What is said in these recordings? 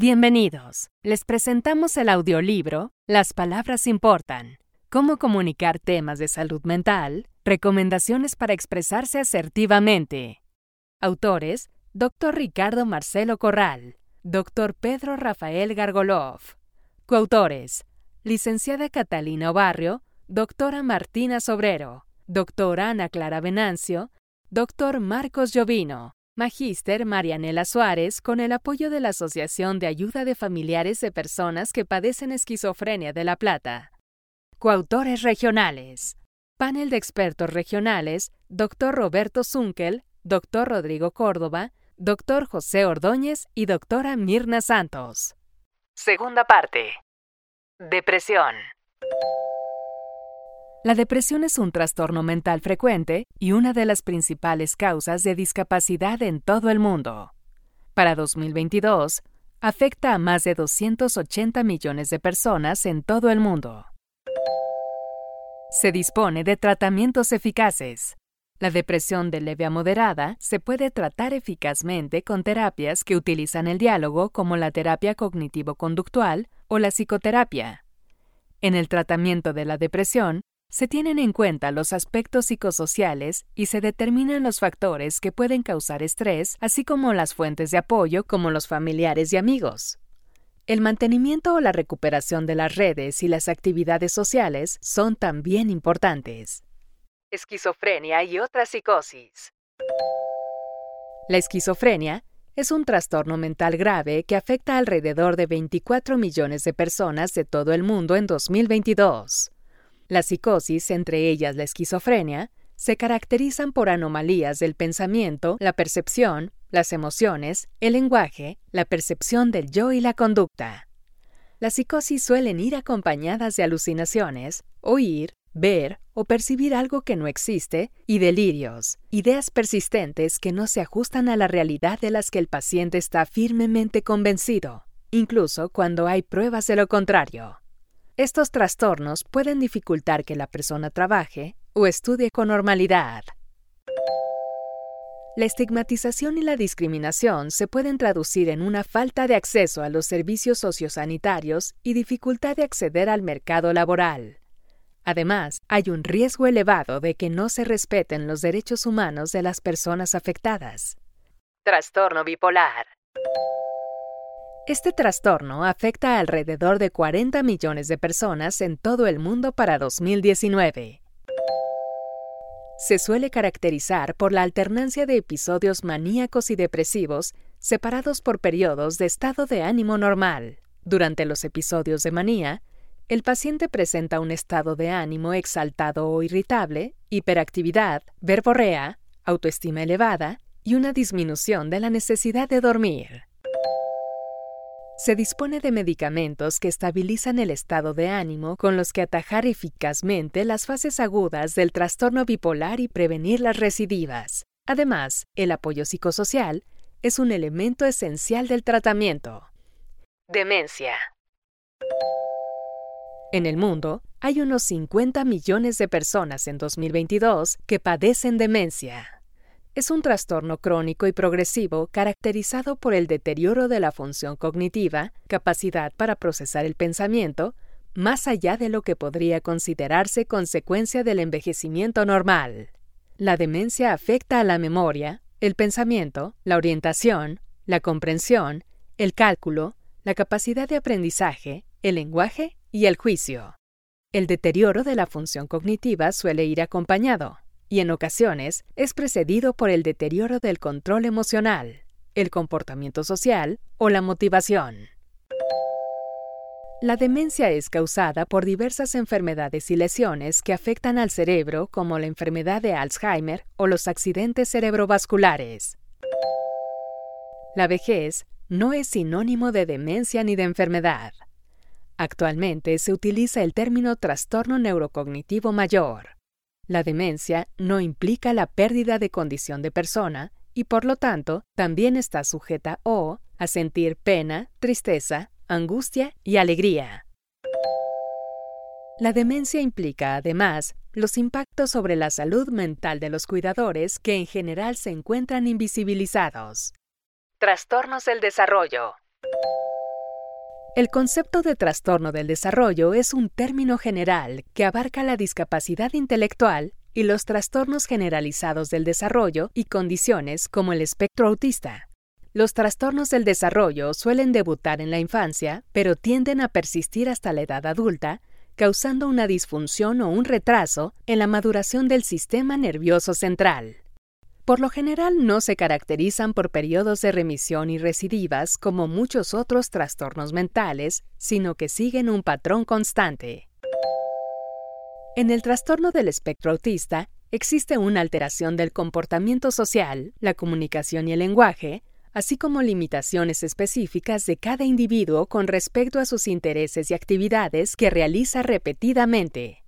Bienvenidos. Les presentamos el audiolibro Las palabras importan. Cómo comunicar temas de salud mental, recomendaciones para expresarse asertivamente. Autores Dr. Ricardo Marcelo Corral, Dr. Pedro Rafael Gargolov. Coautores, licenciada Catalina Barrio, doctora Martina Sobrero, doctora Ana Clara Venancio, doctor Marcos Llovino, magíster Marianela Suárez con el apoyo de la Asociación de Ayuda de Familiares de Personas que padecen esquizofrenia de La Plata. Coautores regionales. Panel de expertos regionales, Dr. Roberto Zunkel, Dr. Rodrigo Córdoba, Dr. José Ordóñez y Doctora Mirna Santos. Segunda parte. Depresión. La depresión es un trastorno mental frecuente y una de las principales causas de discapacidad en todo el mundo. Para 2022, afecta a más de 280 millones de personas en todo el mundo. Se dispone de tratamientos eficaces, la depresión de leve a moderada se puede tratar eficazmente con terapias que utilizan el diálogo como la terapia cognitivo-conductual o la psicoterapia. En el tratamiento de la depresión, se tienen en cuenta los aspectos psicosociales y se determinan los factores que pueden causar estrés, así como las fuentes de apoyo como los familiares y amigos. El mantenimiento o la recuperación de las redes y las actividades sociales son también importantes esquizofrenia y otra psicosis. La esquizofrenia es un trastorno mental grave que afecta a alrededor de 24 millones de personas de todo el mundo en 2022. La psicosis, entre ellas la esquizofrenia, se caracterizan por anomalías del pensamiento, la percepción, las emociones, el lenguaje, la percepción del yo y la conducta. Las psicosis suelen ir acompañadas de alucinaciones, oír, ver o percibir algo que no existe y delirios, ideas persistentes que no se ajustan a la realidad de las que el paciente está firmemente convencido, incluso cuando hay pruebas de lo contrario. Estos trastornos pueden dificultar que la persona trabaje o estudie con normalidad. La estigmatización y la discriminación se pueden traducir en una falta de acceso a los servicios sociosanitarios y dificultad de acceder al mercado laboral. Además, hay un riesgo elevado de que no se respeten los derechos humanos de las personas afectadas. Trastorno bipolar. Este trastorno afecta a alrededor de 40 millones de personas en todo el mundo para 2019. Se suele caracterizar por la alternancia de episodios maníacos y depresivos separados por periodos de estado de ánimo normal. Durante los episodios de manía, el paciente presenta un estado de ánimo exaltado o irritable, hiperactividad, verborrea, autoestima elevada y una disminución de la necesidad de dormir. Se dispone de medicamentos que estabilizan el estado de ánimo con los que atajar eficazmente las fases agudas del trastorno bipolar y prevenir las recidivas. Además, el apoyo psicosocial es un elemento esencial del tratamiento. Demencia. En el mundo, hay unos 50 millones de personas en 2022 que padecen demencia. Es un trastorno crónico y progresivo caracterizado por el deterioro de la función cognitiva, capacidad para procesar el pensamiento, más allá de lo que podría considerarse consecuencia del envejecimiento normal. La demencia afecta a la memoria, el pensamiento, la orientación, la comprensión, el cálculo, la capacidad de aprendizaje, el lenguaje y el juicio. El deterioro de la función cognitiva suele ir acompañado, y en ocasiones es precedido por el deterioro del control emocional, el comportamiento social o la motivación. La demencia es causada por diversas enfermedades y lesiones que afectan al cerebro como la enfermedad de Alzheimer o los accidentes cerebrovasculares. La vejez no es sinónimo de demencia ni de enfermedad. Actualmente se utiliza el término trastorno neurocognitivo mayor. La demencia no implica la pérdida de condición de persona y por lo tanto también está sujeta o a sentir pena, tristeza, angustia y alegría. La demencia implica, además, los impactos sobre la salud mental de los cuidadores que en general se encuentran invisibilizados. Trastornos del desarrollo. El concepto de trastorno del desarrollo es un término general que abarca la discapacidad intelectual y los trastornos generalizados del desarrollo y condiciones como el espectro autista. Los trastornos del desarrollo suelen debutar en la infancia, pero tienden a persistir hasta la edad adulta, causando una disfunción o un retraso en la maduración del sistema nervioso central. Por lo general no se caracterizan por periodos de remisión y recidivas como muchos otros trastornos mentales, sino que siguen un patrón constante. En el trastorno del espectro autista existe una alteración del comportamiento social, la comunicación y el lenguaje, así como limitaciones específicas de cada individuo con respecto a sus intereses y actividades que realiza repetidamente.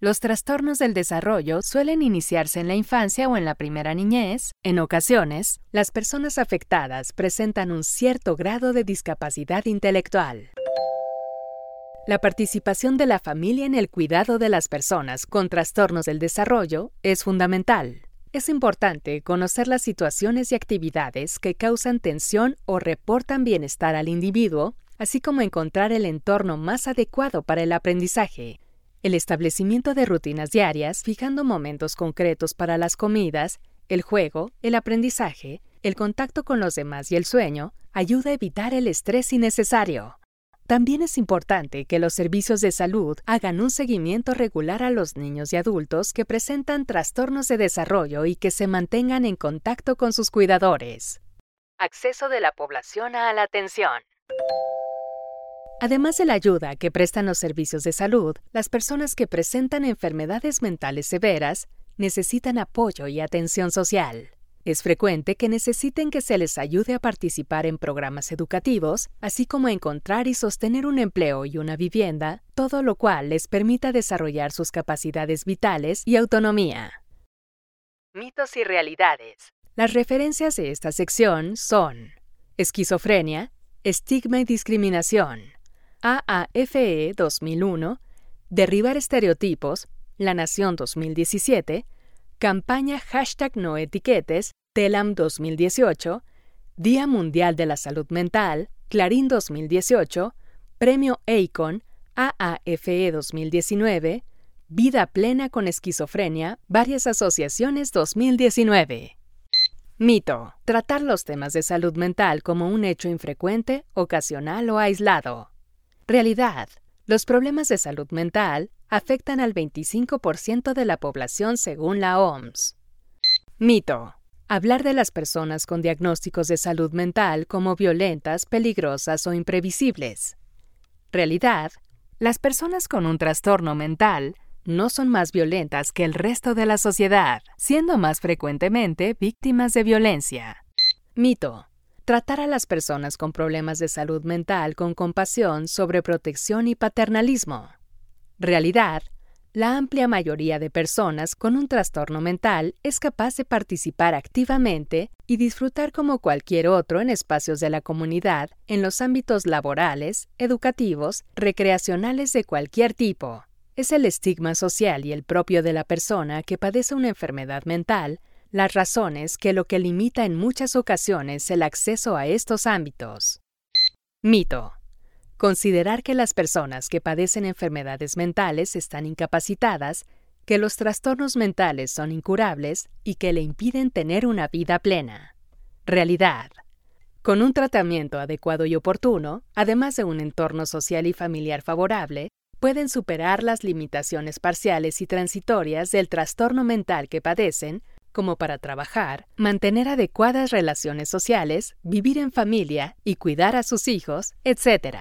Los trastornos del desarrollo suelen iniciarse en la infancia o en la primera niñez. En ocasiones, las personas afectadas presentan un cierto grado de discapacidad intelectual. La participación de la familia en el cuidado de las personas con trastornos del desarrollo es fundamental. Es importante conocer las situaciones y actividades que causan tensión o reportan bienestar al individuo, así como encontrar el entorno más adecuado para el aprendizaje. El establecimiento de rutinas diarias, fijando momentos concretos para las comidas, el juego, el aprendizaje, el contacto con los demás y el sueño, ayuda a evitar el estrés innecesario. También es importante que los servicios de salud hagan un seguimiento regular a los niños y adultos que presentan trastornos de desarrollo y que se mantengan en contacto con sus cuidadores. Acceso de la población a la atención. Además de la ayuda que prestan los servicios de salud, las personas que presentan enfermedades mentales severas necesitan apoyo y atención social. Es frecuente que necesiten que se les ayude a participar en programas educativos, así como a encontrar y sostener un empleo y una vivienda, todo lo cual les permita desarrollar sus capacidades vitales y autonomía. Mitos y realidades. Las referencias de esta sección son esquizofrenia, estigma y discriminación, AAFE 2001, Derribar estereotipos, La Nación 2017, Campaña Hashtag No Etiquetes, TELAM 2018, Día Mundial de la Salud Mental, Clarín 2018, Premio ACON, AAFE 2019, Vida Plena con Esquizofrenia, varias asociaciones 2019. Mito. Tratar los temas de salud mental como un hecho infrecuente, ocasional o aislado. Realidad. Los problemas de salud mental afectan al 25% de la población según la OMS. Mito. Hablar de las personas con diagnósticos de salud mental como violentas, peligrosas o imprevisibles. Realidad. Las personas con un trastorno mental no son más violentas que el resto de la sociedad, siendo más frecuentemente víctimas de violencia. Mito tratar a las personas con problemas de salud mental con compasión, sobreprotección y paternalismo. Realidad, la amplia mayoría de personas con un trastorno mental es capaz de participar activamente y disfrutar como cualquier otro en espacios de la comunidad, en los ámbitos laborales, educativos, recreacionales de cualquier tipo. Es el estigma social y el propio de la persona que padece una enfermedad mental las razones que lo que limita en muchas ocasiones el acceso a estos ámbitos. Mito. Considerar que las personas que padecen enfermedades mentales están incapacitadas, que los trastornos mentales son incurables y que le impiden tener una vida plena. Realidad. Con un tratamiento adecuado y oportuno, además de un entorno social y familiar favorable, pueden superar las limitaciones parciales y transitorias del trastorno mental que padecen como para trabajar, mantener adecuadas relaciones sociales, vivir en familia y cuidar a sus hijos, etc.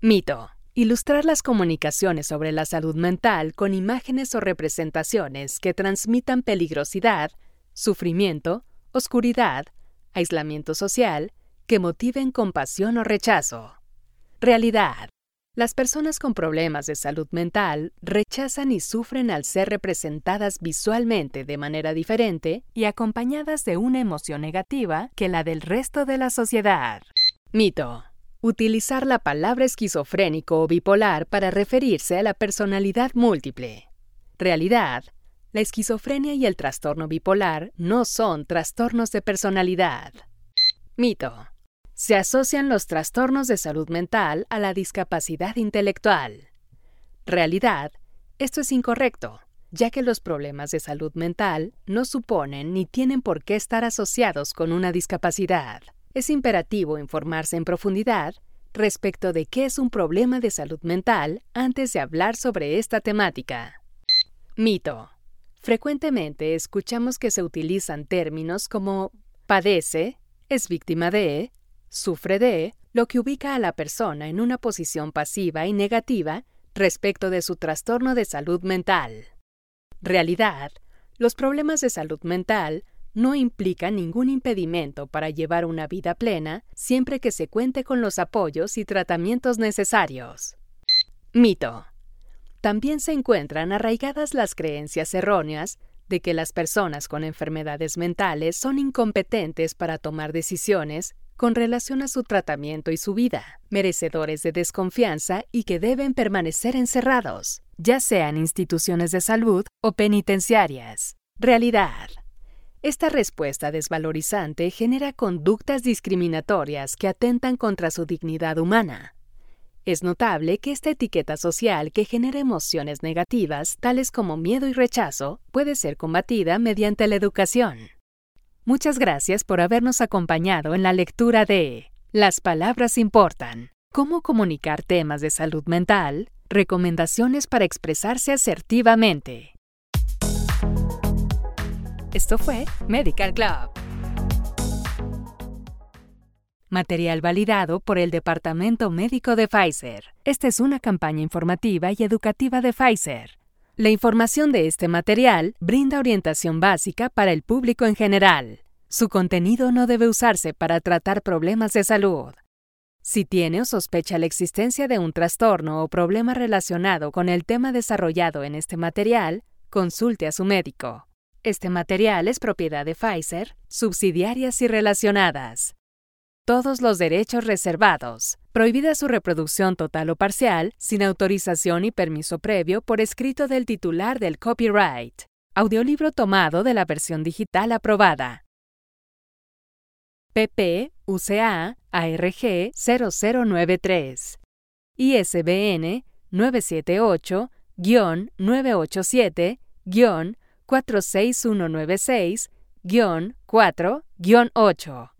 Mito. Ilustrar las comunicaciones sobre la salud mental con imágenes o representaciones que transmitan peligrosidad, sufrimiento, oscuridad, aislamiento social, que motiven compasión o rechazo. Realidad. Las personas con problemas de salud mental rechazan y sufren al ser representadas visualmente de manera diferente y acompañadas de una emoción negativa que la del resto de la sociedad. Mito. Utilizar la palabra esquizofrénico o bipolar para referirse a la personalidad múltiple. Realidad. La esquizofrenia y el trastorno bipolar no son trastornos de personalidad. Mito. Se asocian los trastornos de salud mental a la discapacidad intelectual. Realidad, esto es incorrecto, ya que los problemas de salud mental no suponen ni tienen por qué estar asociados con una discapacidad. Es imperativo informarse en profundidad respecto de qué es un problema de salud mental antes de hablar sobre esta temática. Mito. Frecuentemente escuchamos que se utilizan términos como padece, es víctima de, sufre de, lo que ubica a la persona en una posición pasiva y negativa respecto de su trastorno de salud mental. Realidad, los problemas de salud mental no implican ningún impedimento para llevar una vida plena siempre que se cuente con los apoyos y tratamientos necesarios. Mito. También se encuentran arraigadas las creencias erróneas de que las personas con enfermedades mentales son incompetentes para tomar decisiones con relación a su tratamiento y su vida, merecedores de desconfianza y que deben permanecer encerrados, ya sean instituciones de salud o penitenciarias. Realidad. Esta respuesta desvalorizante genera conductas discriminatorias que atentan contra su dignidad humana. Es notable que esta etiqueta social que genera emociones negativas, tales como miedo y rechazo, puede ser combatida mediante la educación. Muchas gracias por habernos acompañado en la lectura de Las palabras importan. Cómo comunicar temas de salud mental, recomendaciones para expresarse asertivamente. Esto fue Medical Club. Material validado por el Departamento Médico de Pfizer. Esta es una campaña informativa y educativa de Pfizer la información de este material brinda orientación básica para el público en general. Su contenido no debe usarse para tratar problemas de salud. Si tiene o sospecha la existencia de un trastorno o problema relacionado con el tema desarrollado en este material, consulte a su médico. Este material es propiedad de Pfizer, subsidiarias y relacionadas todos los derechos reservados. Prohibida su reproducción total o parcial sin autorización y permiso previo por escrito del titular del copyright. Audiolibro tomado de la versión digital aprobada. PP UCA ARG 0093. ISBN 978-987-46196-4-8.